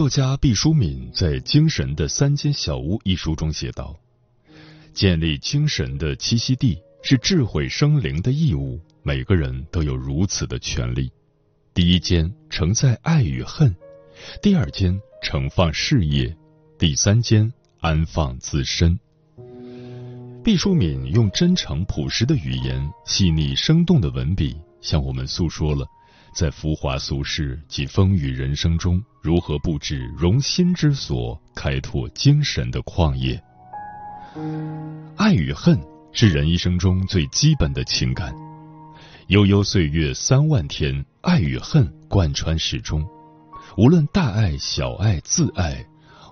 作家毕淑敏在《精神的三间小屋》一书中写道：“建立精神的栖息地是智慧生灵的义务，每个人都有如此的权利。第一间承载爱与恨，第二间盛放事业，第三间安放自身。”毕淑敏用真诚朴实的语言、细腻生动的文笔，向我们诉说了。在浮华俗世及风雨人生中，如何布置容心之所，开拓精神的旷野？爱与恨是人一生中最基本的情感。悠悠岁月三万天，爱与恨贯穿始终。无论大爱、小爱、自爱，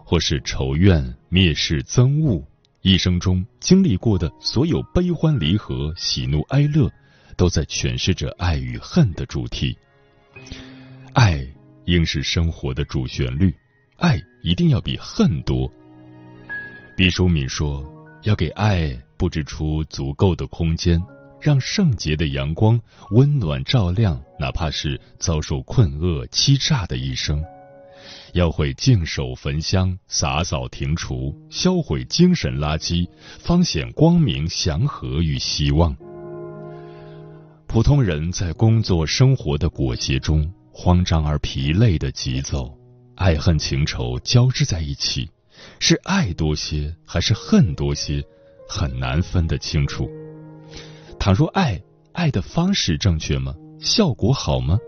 或是仇怨、蔑视、憎恶，一生中经历过的所有悲欢离合、喜怒哀乐，都在诠释着爱与恨的主题。爱应是生活的主旋律，爱一定要比恨多。毕淑敏说：“要给爱布置出足够的空间，让圣洁的阳光温暖照亮，哪怕是遭受困厄欺诈的一生。要会净手焚香，洒扫庭除，销毁精神垃圾，方显光明、祥和与希望。”普通人在工作生活的裹挟中。慌张而疲累的急奏，爱恨情仇交织在一起，是爱多些还是恨多些，很难分得清楚。倘若爱，爱的方式正确吗？效果好吗？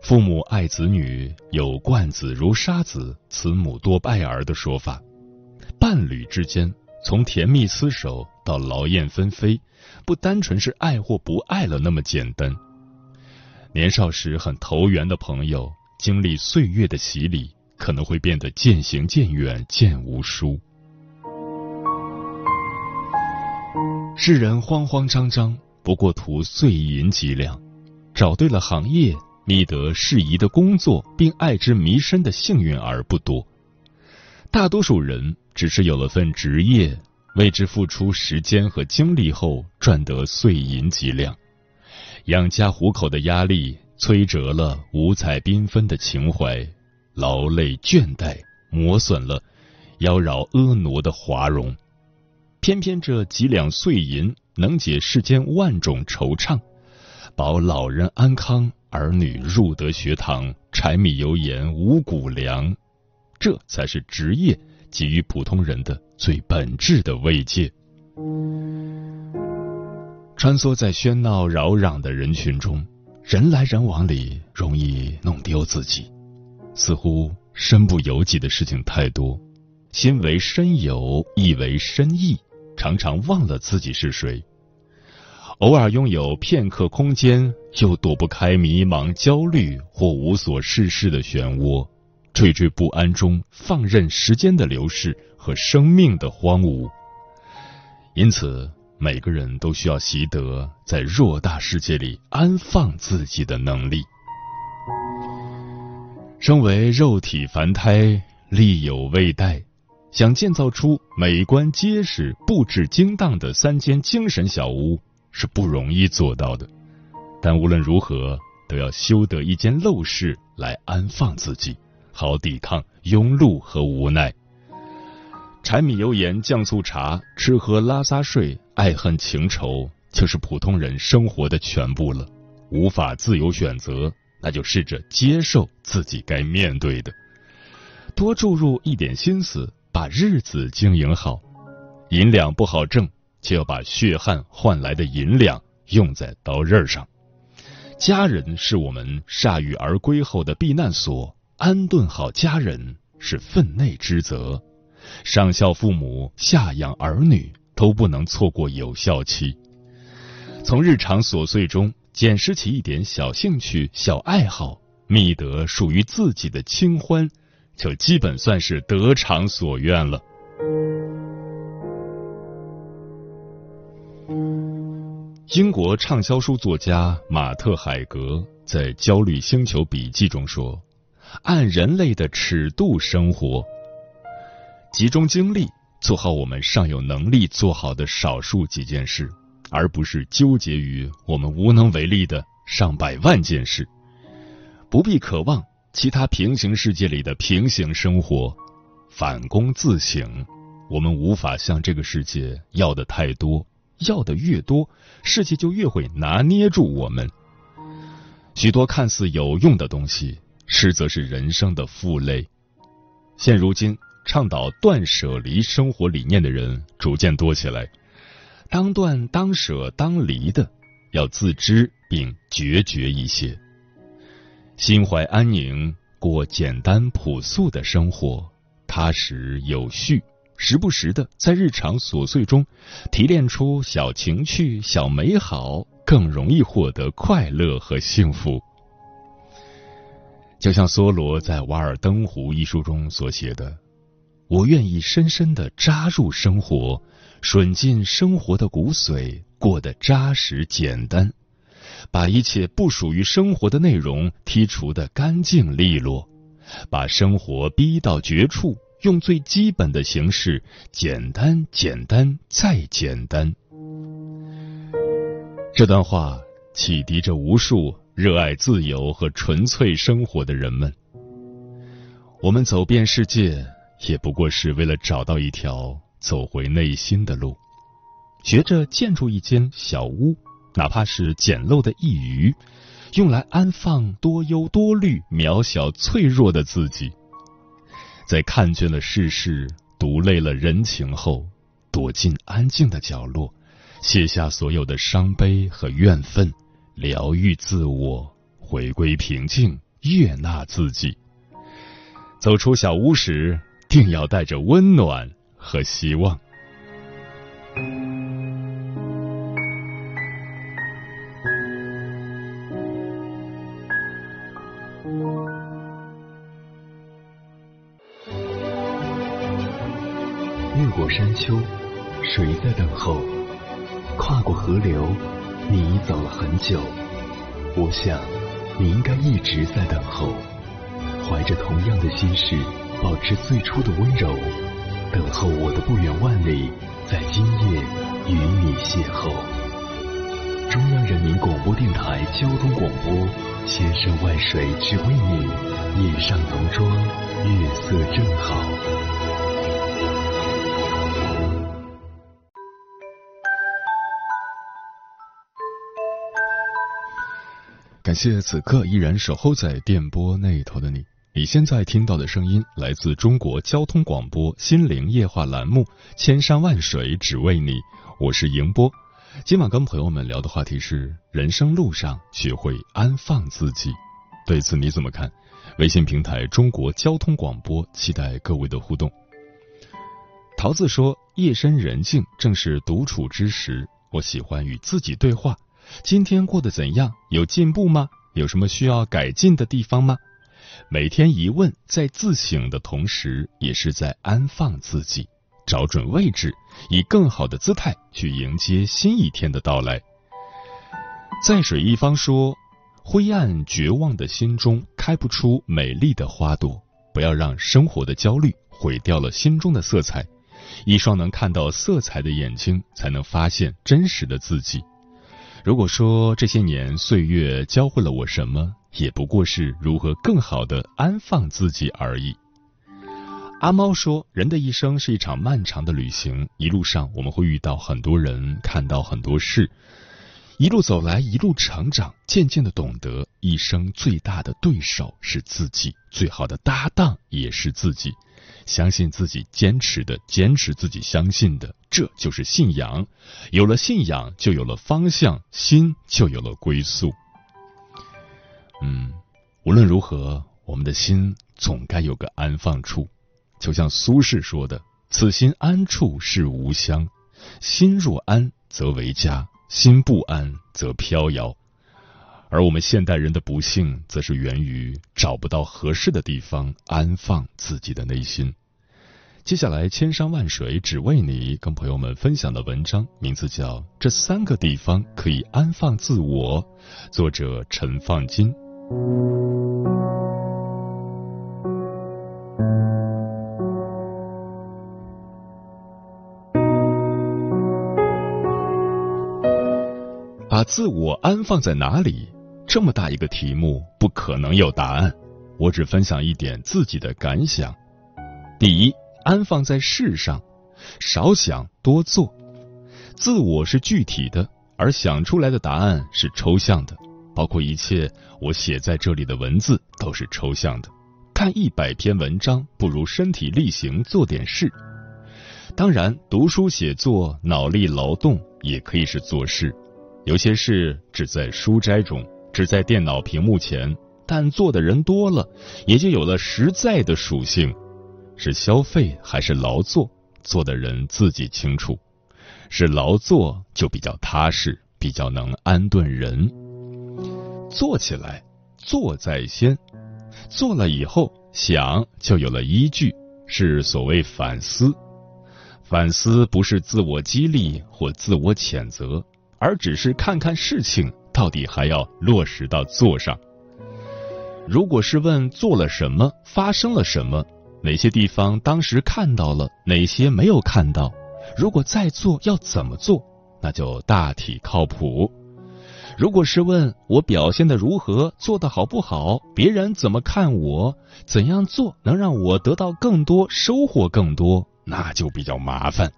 父母爱子女有“惯子如杀子，慈母多败儿”的说法。伴侣之间，从甜蜜厮守到劳燕分飞，不单纯是爱或不爱了那么简单。年少时很投缘的朋友，经历岁月的洗礼，可能会变得渐行渐远，渐无书。世人慌慌张张，不过图碎银几两，找对了行业，觅得适宜的工作，并爱之弥深的幸运儿不多。大多数人只是有了份职业，为之付出时间和精力后，赚得碎银几两。养家糊口的压力摧折了五彩缤纷的情怀，劳累倦怠磨损了妖娆婀娜的华容。偏偏这几两碎银能解世间万种惆怅，保老人安康，儿女入得学堂，柴米油盐五谷粮，这才是职业给予普通人的最本质的慰藉。穿梭在喧闹扰攘的人群中，人来人往里容易弄丢自己，似乎身不由己的事情太多，心为身有，意为身意，常常忘了自己是谁。偶尔拥有片刻空间，又躲不开迷茫、焦虑或无所事事的漩涡，惴惴不安中放任时间的流逝和生命的荒芜，因此。每个人都需要习得在偌大世界里安放自己的能力。身为肉体凡胎，力有未逮，想建造出美观结实、布置精当的三间精神小屋是不容易做到的。但无论如何，都要修得一间陋室来安放自己，好抵抗庸碌和无奈。柴米油盐酱醋茶，吃喝拉撒睡，爱恨情仇，就是普通人生活的全部了。无法自由选择，那就试着接受自己该面对的，多注入一点心思，把日子经营好。银两不好挣，就要把血汗换来的银两用在刀刃上。家人是我们铩羽而归后的避难所，安顿好家人是分内之责。上孝父母，下养儿女，都不能错过有效期。从日常琐碎中捡拾起一点小兴趣、小爱好，觅得属于自己的清欢，就基本算是得偿所愿了。英国畅销书作家马特·海格在《焦虑星球笔记》中说：“按人类的尺度生活，集中精力做好我们尚有能力做好的少数几件事，而不是纠结于我们无能为力的上百万件事。不必渴望其他平行世界里的平行生活，反躬自省，我们无法向这个世界要的太多。”要的越多，世界就越会拿捏住我们。许多看似有用的东西，实则是人生的负累。现如今，倡导断舍离生活理念的人逐渐多起来。当断、当舍、当离的，要自知并决绝一些，心怀安宁，过简单朴素的生活，踏实有序。时不时的在日常琐碎中提炼出小情趣、小美好，更容易获得快乐和幸福。就像梭罗在《瓦尔登湖》一书中所写的：“我愿意深深的扎入生活，吮尽生活的骨髓，过得扎实简单，把一切不属于生活的内容剔除的干净利落，把生活逼到绝处。”用最基本的形式，简单、简单再简单。这段话启迪着无数热爱自由和纯粹生活的人们。我们走遍世界，也不过是为了找到一条走回内心的路。学着建筑一间小屋，哪怕是简陋的一隅，用来安放多忧多虑、渺小脆弱的自己。在看倦了世事、读累了人情后，躲进安静的角落，卸下所有的伤悲和怨愤，疗愈自我，回归平静，悦纳自己。走出小屋时，定要带着温暖和希望。越过山丘，谁在等候？跨过河流，你走了很久。我想，你应该一直在等候，怀着同样的心事，保持最初的温柔，等候我的不远万里，在今夜与你邂逅。中央人民广播电台交通广播，千山万水只为你，夜上浓妆，月色正好。感谢此刻依然守候在电波那头的你。你现在听到的声音来自中国交通广播《心灵夜话》栏目《千山万水只为你》，我是迎波。今晚跟朋友们聊的话题是：人生路上学会安放自己。对此你怎么看？微信平台中国交通广播，期待各位的互动。桃子说：“夜深人静，正是独处之时，我喜欢与自己对话。”今天过得怎样？有进步吗？有什么需要改进的地方吗？每天一问，在自省的同时，也是在安放自己，找准位置，以更好的姿态去迎接新一天的到来。在水一方说：“灰暗绝望的心中开不出美丽的花朵，不要让生活的焦虑毁掉了心中的色彩。一双能看到色彩的眼睛，才能发现真实的自己。”如果说这些年岁月教会了我什么，也不过是如何更好的安放自己而已。阿猫说：“人的一生是一场漫长的旅行，一路上我们会遇到很多人，看到很多事。一路走来，一路成长，渐渐的懂得，一生最大的对手是自己，最好的搭档也是自己。相信自己，坚持的，坚持自己相信的，这就是信仰。有了信仰，就有了方向，心就有了归宿。嗯，无论如何，我们的心总该有个安放处。就像苏轼说的：“此心安处是吾乡，心若安则为家。”心不安则飘摇，而我们现代人的不幸，则是源于找不到合适的地方安放自己的内心。接下来，千山万水只为你，跟朋友们分享的文章名字叫《这三个地方可以安放自我》，作者陈放金。把自我安放在哪里？这么大一个题目，不可能有答案。我只分享一点自己的感想。第一，安放在事上，少想多做。自我是具体的，而想出来的答案是抽象的。包括一切我写在这里的文字都是抽象的。看一百篇文章，不如身体力行做点事。当然，读书写作、脑力劳动也可以是做事。有些事只在书斋中，只在电脑屏幕前，但做的人多了，也就有了实在的属性。是消费还是劳作，做的人自己清楚。是劳作就比较踏实，比较能安顿人。做起来，做在先，做了以后想就有了依据，是所谓反思。反思不是自我激励或自我谴责。而只是看看事情到底还要落实到做上。如果是问做了什么，发生了什么，哪些地方当时看到了，哪些没有看到，如果再做要怎么做，那就大体靠谱。如果是问我表现的如何，做的好不好，别人怎么看我，怎样做能让我得到更多，收获更多，那就比较麻烦。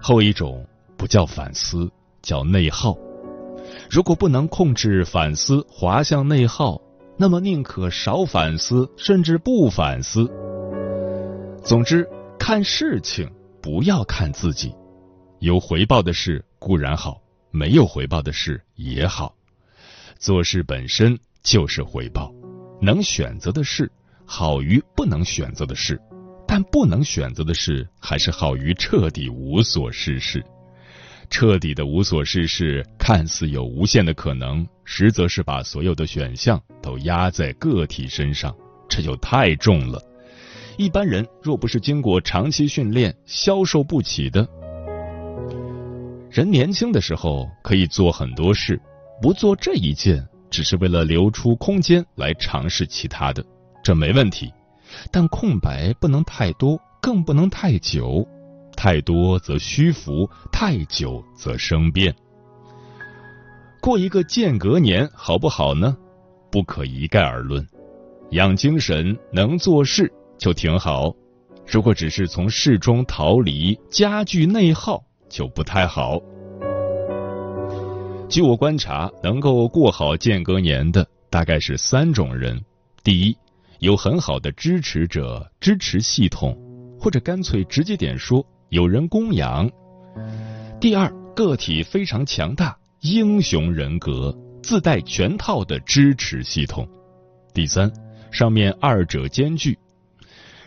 后一种不叫反思。叫内耗。如果不能控制反思滑向内耗，那么宁可少反思，甚至不反思。总之，看事情不要看自己。有回报的事固然好，没有回报的事也好。做事本身就是回报。能选择的事好于不能选择的事，但不能选择的事还是好于彻底无所事事。彻底的无所事事，看似有无限的可能，实则是把所有的选项都压在个体身上，这就太重了。一般人若不是经过长期训练，消受不起的。人年轻的时候可以做很多事，不做这一件，只是为了留出空间来尝试其他的，这没问题。但空白不能太多，更不能太久。太多则虚浮，太久则生变。过一个间隔年好不好呢？不可一概而论。养精神，能做事就挺好。如果只是从事中逃离，加剧内耗，就不太好。据我观察，能够过好间隔年的大概是三种人：第一，有很好的支持者、支持系统，或者干脆直接点说。有人供养。第二，个体非常强大，英雄人格，自带全套的支持系统。第三，上面二者兼具。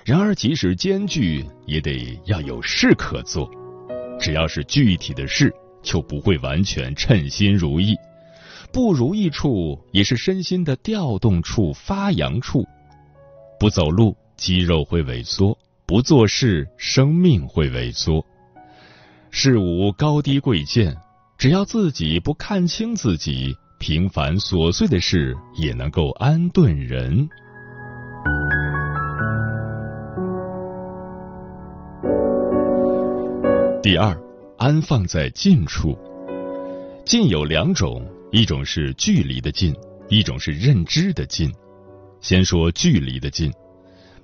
然而，即使兼具，也得要有事可做。只要是具体的事，就不会完全称心如意。不如意处，也是身心的调动处、发扬处。不走路，肌肉会萎缩。不做事，生命会萎缩。事无高低贵贱，只要自己不看清自己，平凡琐碎的事也能够安顿人。第二，安放在近处。近有两种，一种是距离的近，一种是认知的近。先说距离的近。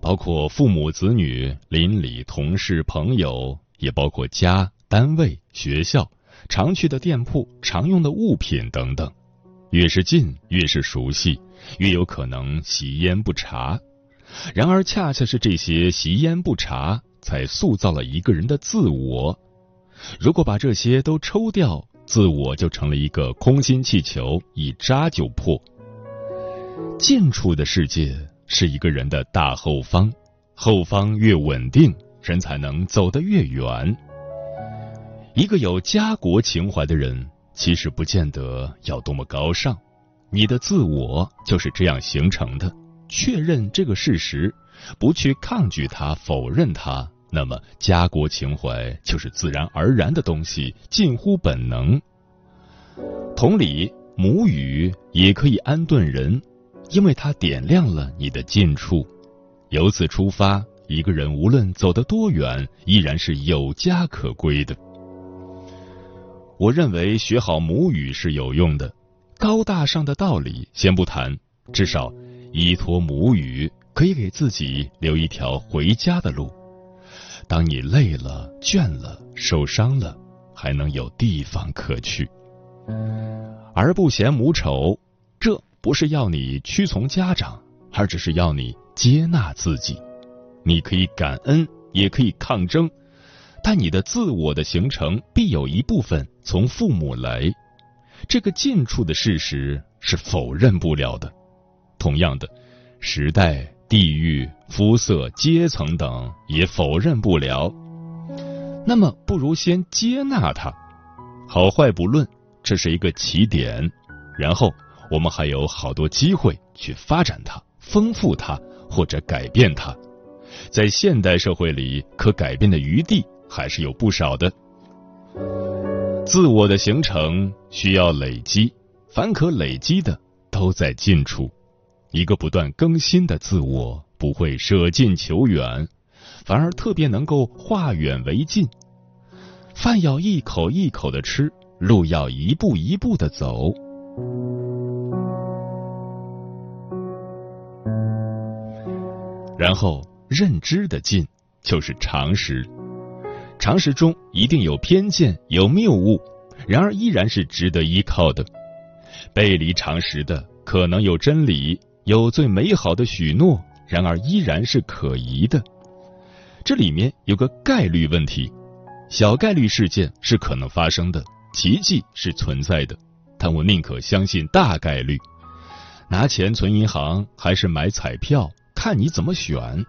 包括父母、子女、邻里、同事、朋友，也包括家、单位、学校，常去的店铺、常用的物品等等。越是近，越是熟悉，越有可能习焉不察。然而，恰恰是这些习焉不察，才塑造了一个人的自我。如果把这些都抽掉，自我就成了一个空心气球，一扎就破。近处的世界是一个人的大后方，后方越稳定，人才能走得越远。一个有家国情怀的人，其实不见得要多么高尚，你的自我就是这样形成的。确认这个事实，不去抗拒它、否认它，那么家国情怀就是自然而然的东西，近乎本能。同理，母语也可以安顿人，因为它点亮了你的近处。由此出发，一个人无论走得多远，依然是有家可归的。我认为学好母语是有用的，高大上的道理先不谈，至少。依托母语，可以给自己留一条回家的路。当你累了、倦了、受伤了，还能有地方可去。而不嫌母丑，不是要你屈从家长，而只是要你接纳自己。你可以感恩，也可以抗争，但你的自我的形成必有一部分从父母来。这个近处的事实是否认不了的。同样的，时代、地域、肤色、阶层等也否认不了。那么，不如先接纳它，好坏不论，这是一个起点。然后，我们还有好多机会去发展它、丰富它或者改变它。在现代社会里，可改变的余地还是有不少的。自我的形成需要累积，凡可累积的都在近处。一个不断更新的自我，不会舍近求远，反而特别能够化远为近。饭要一口一口的吃，路要一步一步的走。然后，认知的进就是常识。常识中一定有偏见，有谬误，然而依然是值得依靠的。背离常识的，可能有真理。有最美好的许诺，然而依然是可疑的。这里面有个概率问题，小概率事件是可能发生的，奇迹是存在的，但我宁可相信大概率。拿钱存银行还是买彩票，看你怎么选。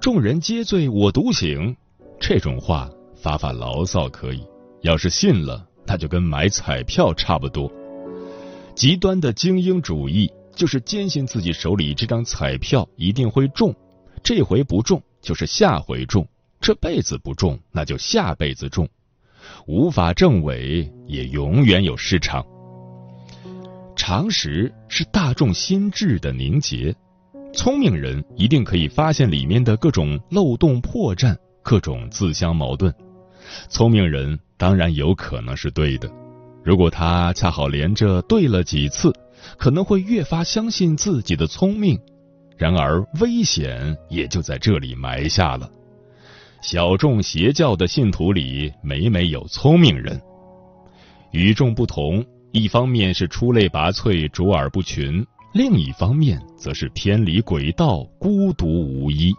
众人皆醉我独醒，这种话发发牢骚可以，要是信了，那就跟买彩票差不多。极端的精英主义。就是坚信自己手里这张彩票一定会中，这回不中就是下回中，这辈子不中那就下辈子中，无法证伪也永远有市场。常识是大众心智的凝结，聪明人一定可以发现里面的各种漏洞破绽，各种自相矛盾。聪明人当然有可能是对的，如果他恰好连着对了几次。可能会越发相信自己的聪明，然而危险也就在这里埋下了。小众邪教的信徒里，每每有聪明人。与众不同，一方面是出类拔萃、卓尔不群，另一方面则是偏离轨道、孤独无依。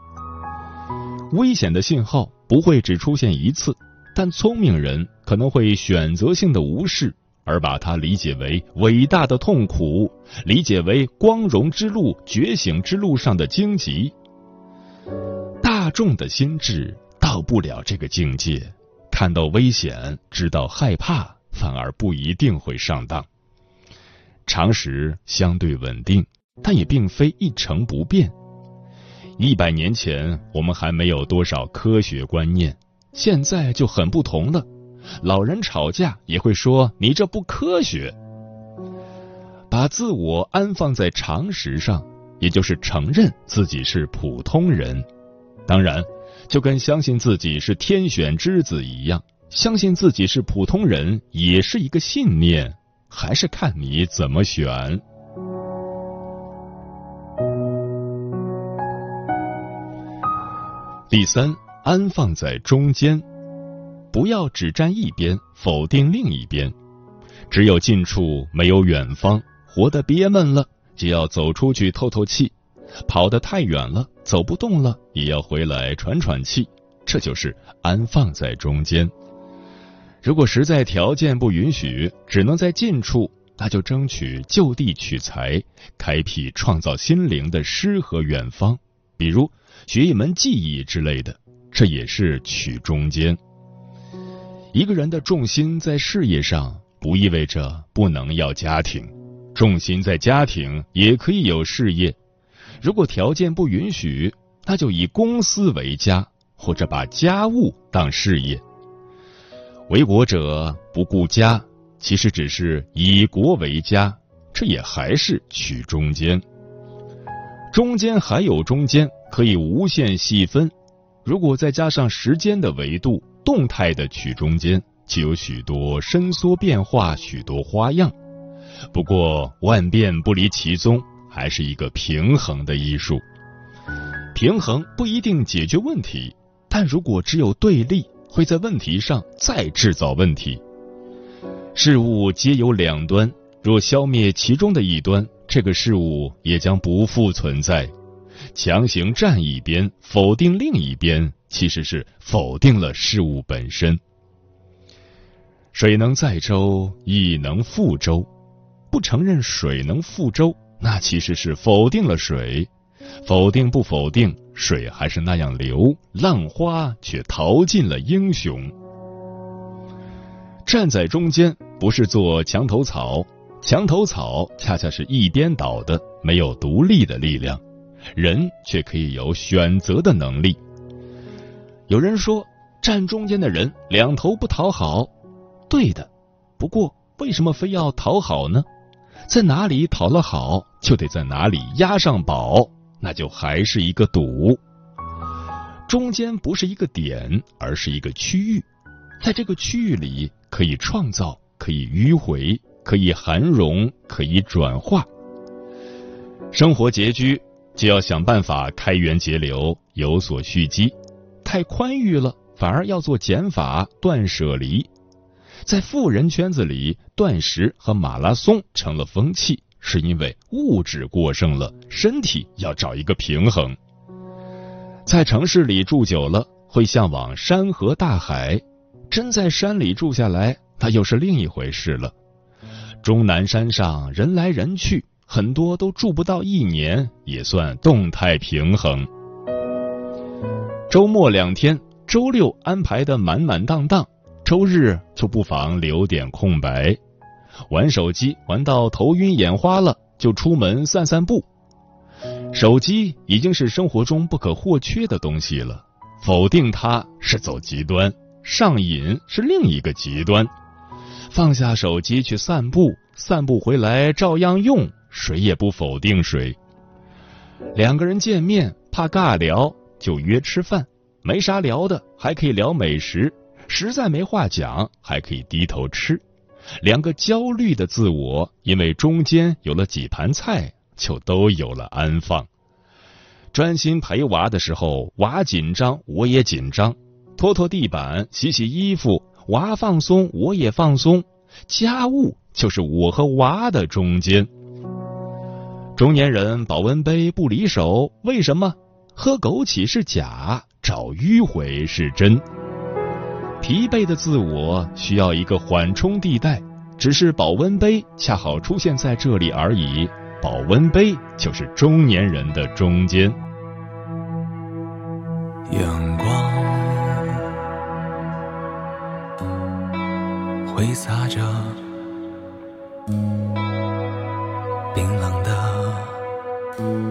危险的信号不会只出现一次，但聪明人可能会选择性的无视。而把它理解为伟大的痛苦，理解为光荣之路、觉醒之路上的荆棘。大众的心智到不了这个境界，看到危险，知道害怕，反而不一定会上当。常识相对稳定，但也并非一成不变。一百年前，我们还没有多少科学观念，现在就很不同了。老人吵架也会说：“你这不科学。”把自我安放在常识上，也就是承认自己是普通人。当然，就跟相信自己是天选之子一样，相信自己是普通人也是一个信念，还是看你怎么选。第三，安放在中间。不要只站一边，否定另一边。只有近处没有远方，活得憋闷了，就要走出去透透气；跑得太远了，走不动了，也要回来喘喘气。这就是安放在中间。如果实在条件不允许，只能在近处，那就争取就地取材，开辟创造心灵的诗和远方。比如学一门技艺之类的，这也是取中间。一个人的重心在事业上。不意味着不能要家庭，重心在家庭也可以有事业。如果条件不允许，那就以公司为家，或者把家务当事业。为国者不顾家，其实只是以国为家，这也还是取中间。中间还有中间，可以无限细分。如果再加上时间的维度，动态的取中间。就有许多伸缩变化，许多花样。不过万变不离其宗，还是一个平衡的艺术。平衡不一定解决问题，但如果只有对立，会在问题上再制造问题。事物皆有两端，若消灭其中的一端，这个事物也将不复存在。强行站一边，否定另一边，其实是否定了事物本身。水能载舟，亦能覆舟。不承认水能覆舟，那其实是否定了水。否定不否定，水还是那样流，浪花却淘尽了英雄。站在中间，不是做墙头草，墙头草恰恰是一边倒的，没有独立的力量。人却可以有选择的能力。有人说，站中间的人两头不讨好。对的，不过为什么非要讨好呢？在哪里讨了好，就得在哪里押上宝，那就还是一个赌。中间不是一个点，而是一个区域，在这个区域里，可以创造，可以迂回，可以含容，可以转化。生活拮据，就要想办法开源节流，有所蓄积。太宽裕了，反而要做减法，断舍离。在富人圈子里，断食和马拉松成了风气，是因为物质过剩了，身体要找一个平衡。在城市里住久了，会向往山河大海，真在山里住下来，那又是另一回事了。终南山上人来人去，很多都住不到一年，也算动态平衡。周末两天，周六安排的满满当当。周日就不妨留点空白，玩手机玩到头晕眼花了，就出门散散步。手机已经是生活中不可或缺的东西了，否定它是走极端，上瘾是另一个极端。放下手机去散步，散步回来照样用，谁也不否定谁。两个人见面怕尬聊，就约吃饭，没啥聊的还可以聊美食。实在没话讲，还可以低头吃。两个焦虑的自我，因为中间有了几盘菜，就都有了安放。专心陪娃的时候，娃紧张，我也紧张。拖拖地板，洗洗衣服，娃放松，我也放松。家务就是我和娃的中间。中年人保温杯不离手，为什么？喝枸杞是假，找迂回是真。疲惫的自我需要一个缓冲地带，只是保温杯恰好出现在这里而已。保温杯就是中年人的中间。阳光挥洒着冰冷的。